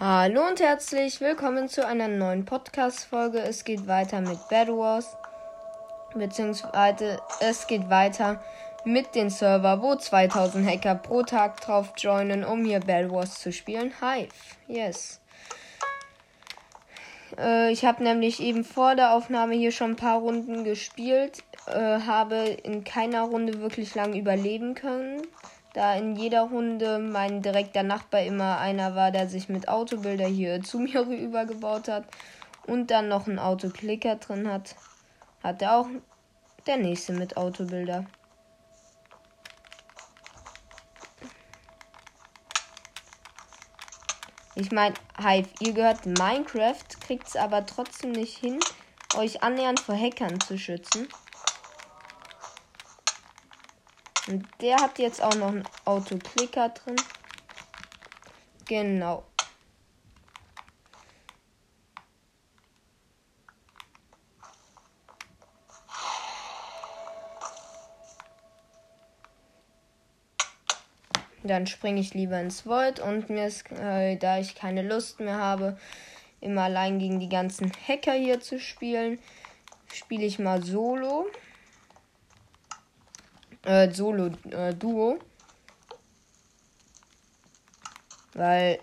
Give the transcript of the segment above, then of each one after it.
Hallo und herzlich willkommen zu einer neuen Podcast-Folge. Es geht weiter mit Bad Wars, beziehungsweise es geht weiter mit den Server, wo 2000 Hacker pro Tag drauf joinen, um hier Bad Wars zu spielen. Hive, yes. Äh, ich habe nämlich eben vor der Aufnahme hier schon ein paar Runden gespielt, äh, habe in keiner Runde wirklich lang überleben können da in jeder Runde mein direkter Nachbar immer einer war, der sich mit Autobilder hier zu mir rübergebaut hat und dann noch ein Autoklicker drin hat, hat er auch der nächste mit Autobilder. Ich meine, Hive, ihr gehört Minecraft, kriegt es aber trotzdem nicht hin, euch annähernd vor Hackern zu schützen. Und der hat jetzt auch noch einen Autoklicker drin. Genau. Dann springe ich lieber ins Void und mir ist, äh, da ich keine Lust mehr habe, immer allein gegen die ganzen Hacker hier zu spielen, spiele ich mal solo äh, Solo-Duo. Äh, Weil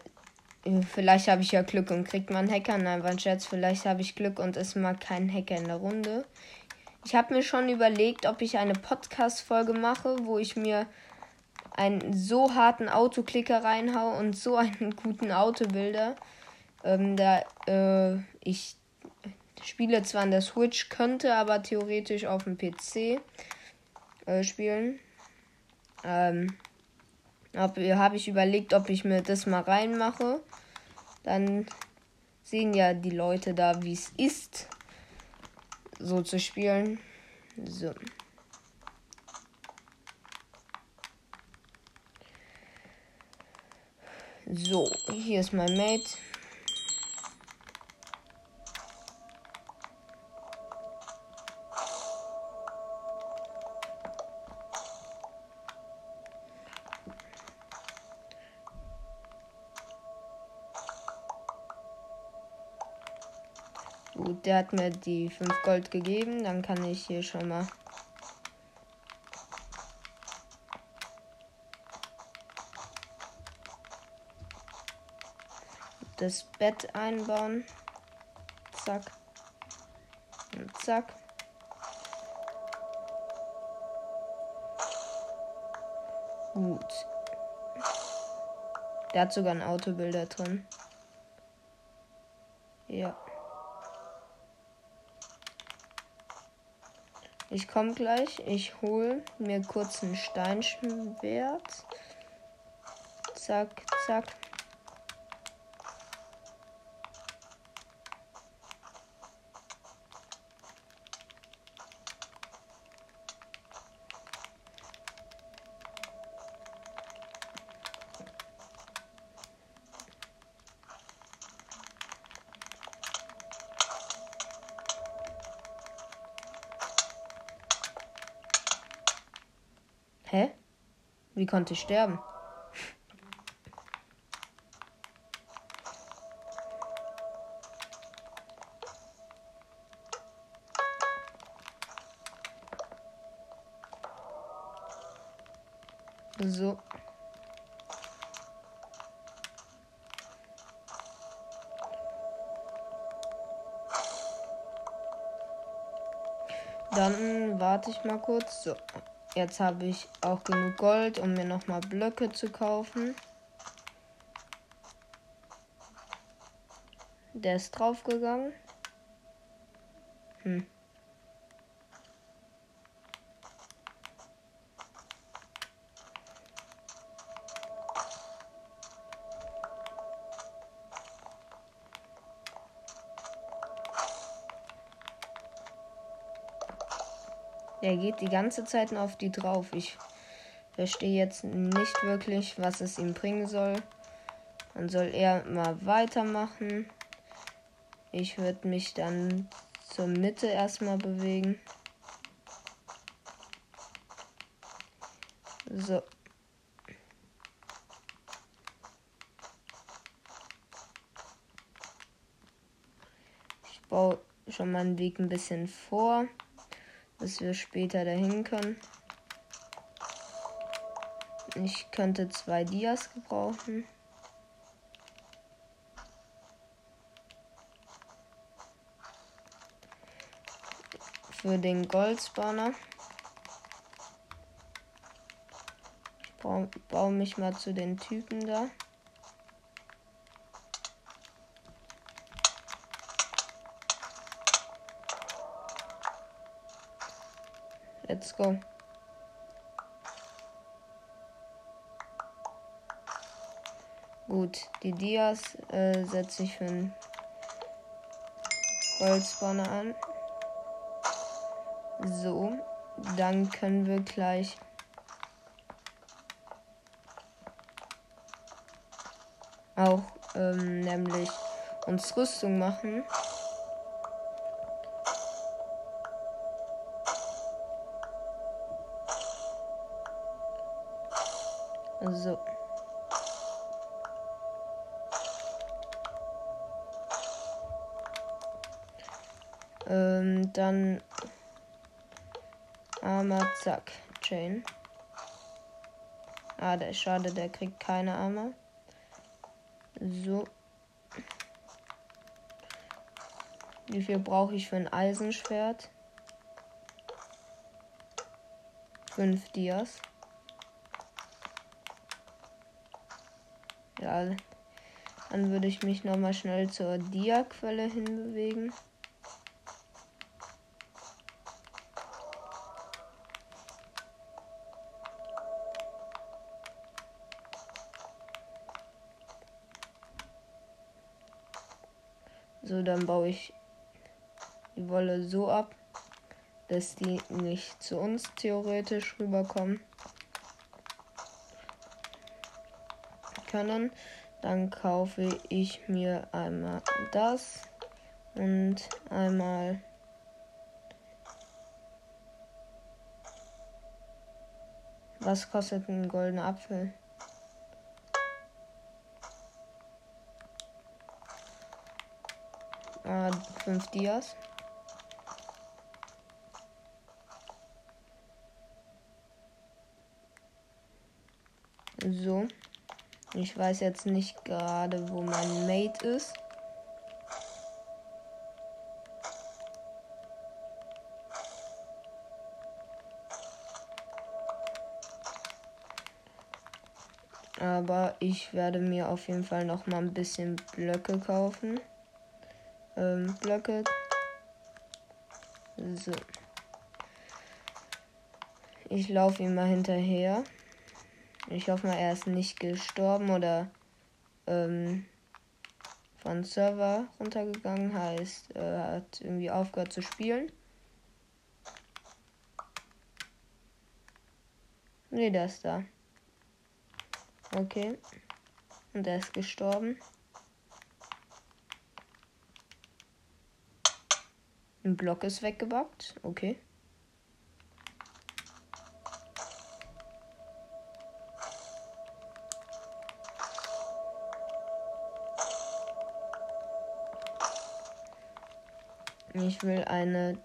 äh, vielleicht habe ich ja Glück und kriegt man Hacker. Nein, war ein Scherz. Vielleicht habe ich Glück und ist mal kein Hacker in der Runde. Ich habe mir schon überlegt, ob ich eine Podcast-Folge mache, wo ich mir einen so harten Autoklicker reinhau und so einen guten Autobilder. Ähm, da äh, ich spiele zwar an der Switch, könnte aber theoretisch auf dem PC äh, spielen. Ähm, habe hab ich überlegt, ob ich mir das mal reinmache. Dann sehen ja die Leute da, wie es ist, so zu spielen. So. So, hier ist mein Mate. Gut, der hat mir die 5 Gold gegeben. Dann kann ich hier schon mal das Bett einbauen. Zack. Und zack. Gut. Der hat sogar ein Autobilder drin. Ja. Ich komme gleich. Ich hole mir kurz ein Steinschwert. Zack, zack. Hä? Wie konnte ich sterben? So. Dann warte ich mal kurz. So. Jetzt habe ich auch genug Gold, um mir nochmal Blöcke zu kaufen. Der ist draufgegangen. Hm. Der geht die ganze Zeit nur auf die drauf. Ich verstehe jetzt nicht wirklich, was es ihm bringen soll. Dann soll er mal weitermachen. Ich würde mich dann zur Mitte erstmal bewegen. So. baue schon meinen Weg ein bisschen vor, dass wir später dahin können. Ich könnte zwei Dias gebrauchen. Für den Goldspawner. Ich baue mich mal zu den Typen da. Let's go. Gut, die Dias äh, setze ich für einen Goldspawner an. So, dann können wir gleich auch ähm, nämlich uns Rüstung machen. So. Ähm, dann Armer, zack, Chain. Ah, der ist schade, der kriegt keine Armer. So. Wie viel brauche ich für ein Eisenschwert? Fünf Dias. Ja, dann würde ich mich noch mal schnell zur Dia-Quelle hinbewegen. So, dann baue ich die Wolle so ab, dass die nicht zu uns theoretisch rüberkommen. Können. Dann kaufe ich mir einmal das und einmal Was kostet ein goldener Apfel? Ah, 5 Dias. So. Ich weiß jetzt nicht gerade, wo mein Mate ist. Aber ich werde mir auf jeden Fall noch mal ein bisschen Blöcke kaufen. Ähm, Blöcke. So. Ich laufe ihm mal hinterher. Ich hoffe mal, er ist nicht gestorben oder ähm, von Server runtergegangen. Heißt, er hat irgendwie aufgehört zu spielen. Ne, der ist da. Okay. Und er ist gestorben. Ein Block ist weggebackt. Okay. Ich will eine.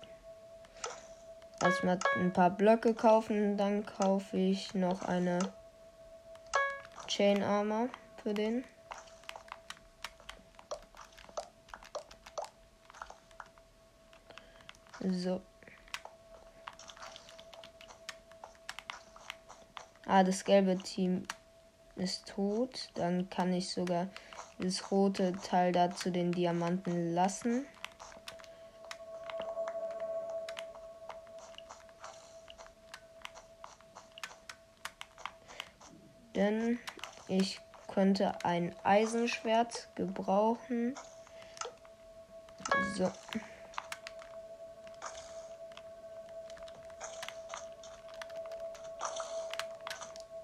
Erstmal ein paar Blöcke kaufen. Dann kaufe ich noch eine Chain Armor für den. So. Ah, das gelbe Team ist tot. Dann kann ich sogar das rote Teil dazu den Diamanten lassen. Denn ich könnte ein Eisenschwert gebrauchen. So.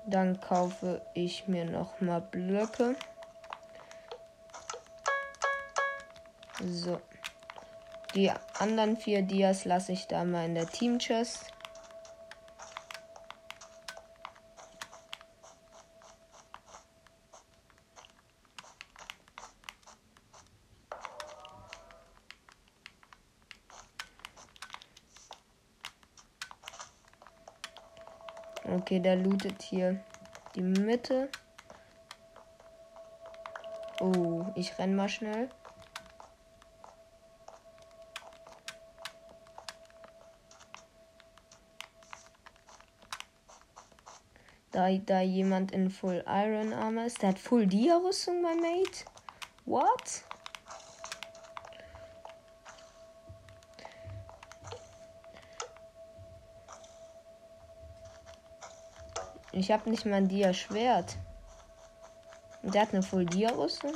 Dann kaufe ich mir noch mal Blöcke. So. Die anderen vier Dias lasse ich da mal in der Team Chest. Okay, der lootet hier die Mitte. Oh, ich renn mal schnell. Da, da jemand in Full Iron Armor ist. Der hat Full Dia Rüstung, mein Mate. What? Ich habe nicht mal ein Dia-Schwert. Und der hat eine Full Dia-Rüstung.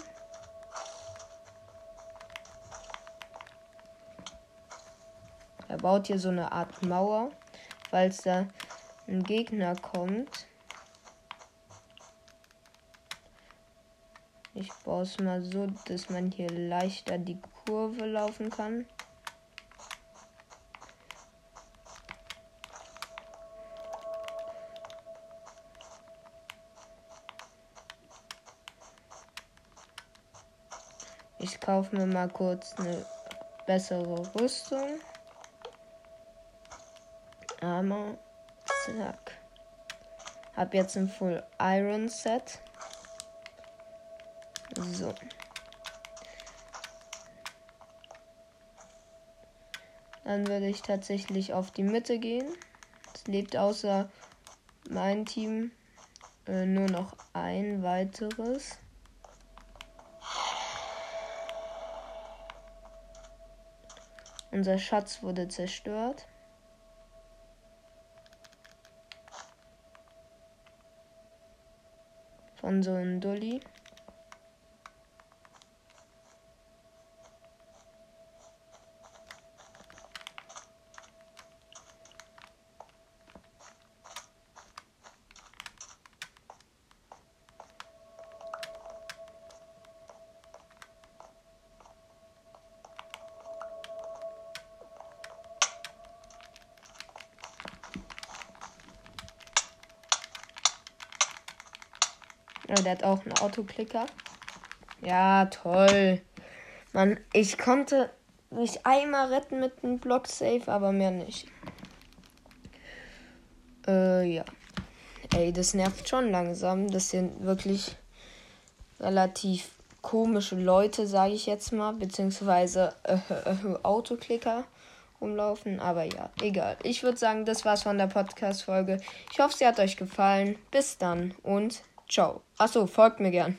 Er baut hier so eine Art Mauer, falls da ein Gegner kommt. Ich baue es mal so, dass man hier leichter die Kurve laufen kann. Ich kaufe mir mal kurz eine bessere Rüstung. Armor. Zack. Hab jetzt ein Full Iron Set. So. Dann würde ich tatsächlich auf die Mitte gehen. Es lebt außer mein Team äh, nur noch ein weiteres. Unser Schatz wurde zerstört. Von so einem Dulli. Ja, der hat auch einen Autoklicker. Ja, toll. Mann, ich konnte mich einmal retten mit einem Block Safe, aber mehr nicht. Äh, ja. Ey, das nervt schon langsam. Das sind wirklich relativ komische Leute, sage ich jetzt mal, beziehungsweise äh, äh, Autoklicker rumlaufen. Aber ja, egal. Ich würde sagen, das war's von der Podcast-Folge. Ich hoffe, sie hat euch gefallen. Bis dann und Ciao. Achso, folgt mir gern.